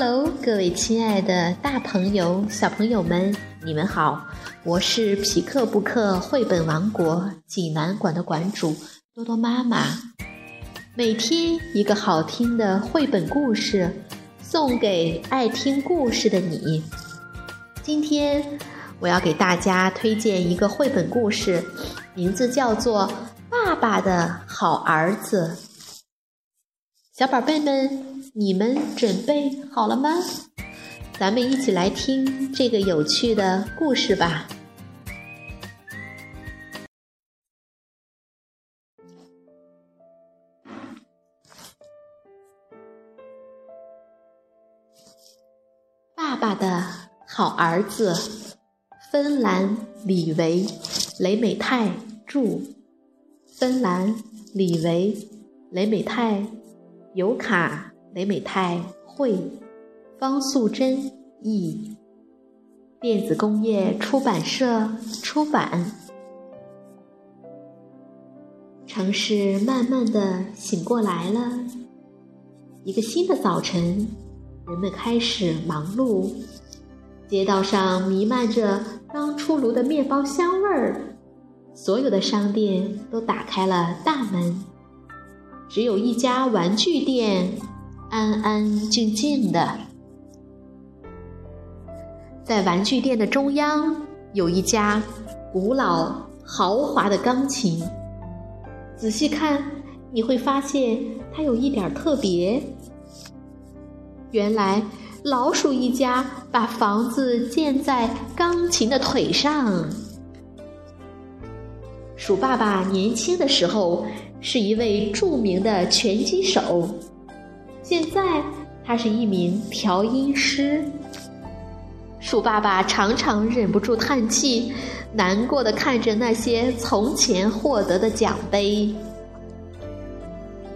Hello，各位亲爱的大朋友、小朋友们，你们好！我是匹克布克绘本王国济南馆的馆主多多妈妈。每天一个好听的绘本故事，送给爱听故事的你。今天我要给大家推荐一个绘本故事，名字叫做《爸爸的好儿子》。小宝贝们，你们准备好了吗？咱们一起来听这个有趣的故事吧。爸爸的好儿子，芬兰李维雷美泰著，芬兰李维雷美泰。尤卡雷美泰绘，方素珍译，电子工业出版社出版。城市慢慢的醒过来了，一个新的早晨，人们开始忙碌，街道上弥漫着刚出炉的面包香味儿，所有的商店都打开了大门。只有一家玩具店，安安静静的。在玩具店的中央，有一家古老豪华的钢琴。仔细看，你会发现它有一点特别。原来，老鼠一家把房子建在钢琴的腿上。鼠爸爸年轻的时候。是一位著名的拳击手，现在他是一名调音师。鼠爸爸常常忍不住叹气，难过的看着那些从前获得的奖杯。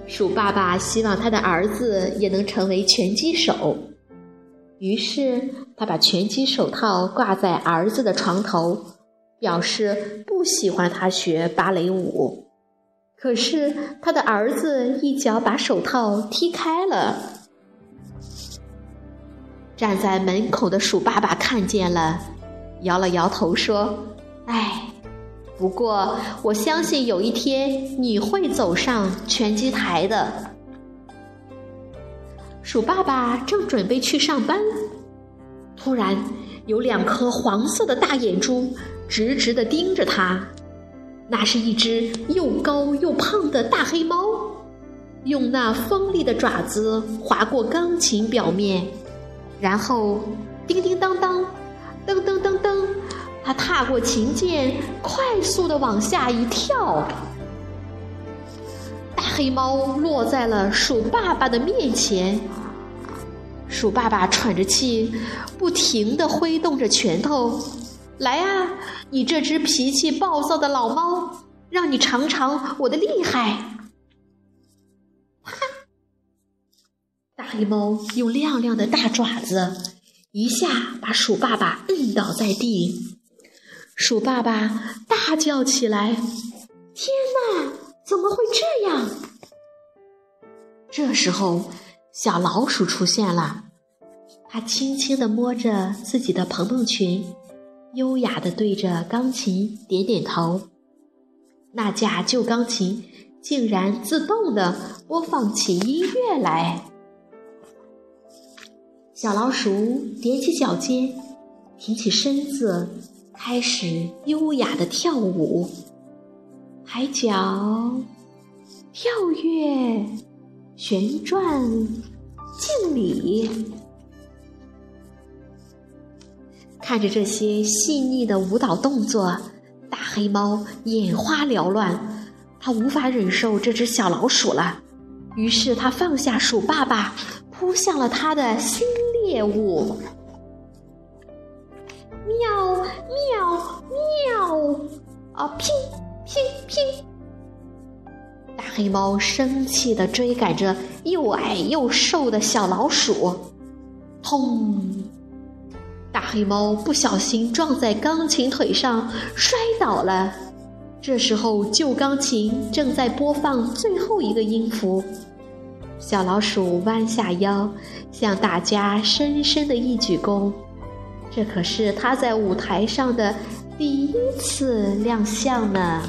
鼠爸爸希望他的儿子也能成为拳击手，于是他把拳击手套挂在儿子的床头，表示不喜欢他学芭蕾舞。可是，他的儿子一脚把手套踢开了。站在门口的鼠爸爸看见了，摇了摇头说：“哎，不过我相信有一天你会走上拳击台的。”鼠爸爸正准备去上班，突然有两颗黄色的大眼珠直直的盯着他。那是一只又高又胖的大黑猫，用那锋利的爪子划过钢琴表面，然后叮叮当当，噔噔噔噔，它踏过琴键，快速的往下一跳。大黑猫落在了鼠爸爸的面前，鼠爸爸喘着气，不停的挥动着拳头。来啊，你这只脾气暴躁的老猫，让你尝尝我的厉害！哈！大黑猫用亮亮的大爪子一下把鼠爸爸摁倒在地，鼠爸爸大叫起来：“天哪，怎么会这样？”这时候，小老鼠出现了，它轻轻地摸着自己的蓬蓬裙。优雅的对着钢琴点点头，那架旧钢琴竟然自动的播放起音乐来。小老鼠踮起脚尖，挺起身子，开始优雅的跳舞，抬脚、跳跃、旋转、敬礼。看着这些细腻的舞蹈动作，大黑猫眼花缭乱，它无法忍受这只小老鼠了。于是，它放下鼠爸爸，扑向了它的新猎物。喵喵喵！啊，拼拼拼！大黑猫生气地追赶着又矮又瘦的小老鼠，砰！大黑猫不小心撞在钢琴腿上，摔倒了。这时候，旧钢琴正在播放最后一个音符，小老鼠弯下腰，向大家深深的一鞠躬。这可是它在舞台上的第一次亮相呢。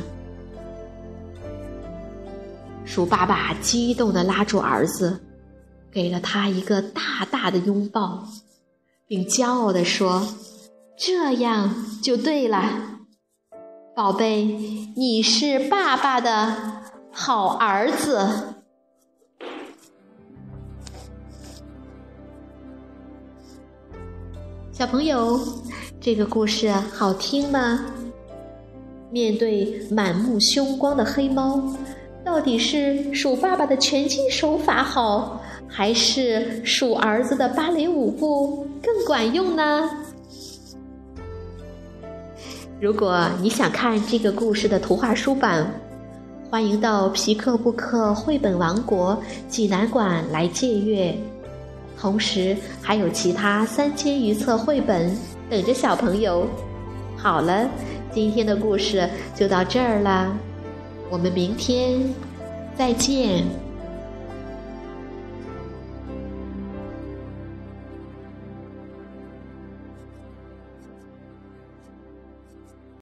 鼠爸爸激动地拉住儿子，给了他一个大大的拥抱，并骄傲地说：“这样就对了，宝贝，你是爸爸的好儿子。”小朋友，这个故事好听吗？面对满目凶光的黑猫，到底是鼠爸爸的拳击手法好，还是数儿子的芭蕾舞步更管用呢？如果你想看这个故事的图画书版，欢迎到皮克布克绘本王国济南馆来借阅。同时还有其他三千余册绘本等着小朋友。好了，今天的故事就到这儿了，我们明天再见。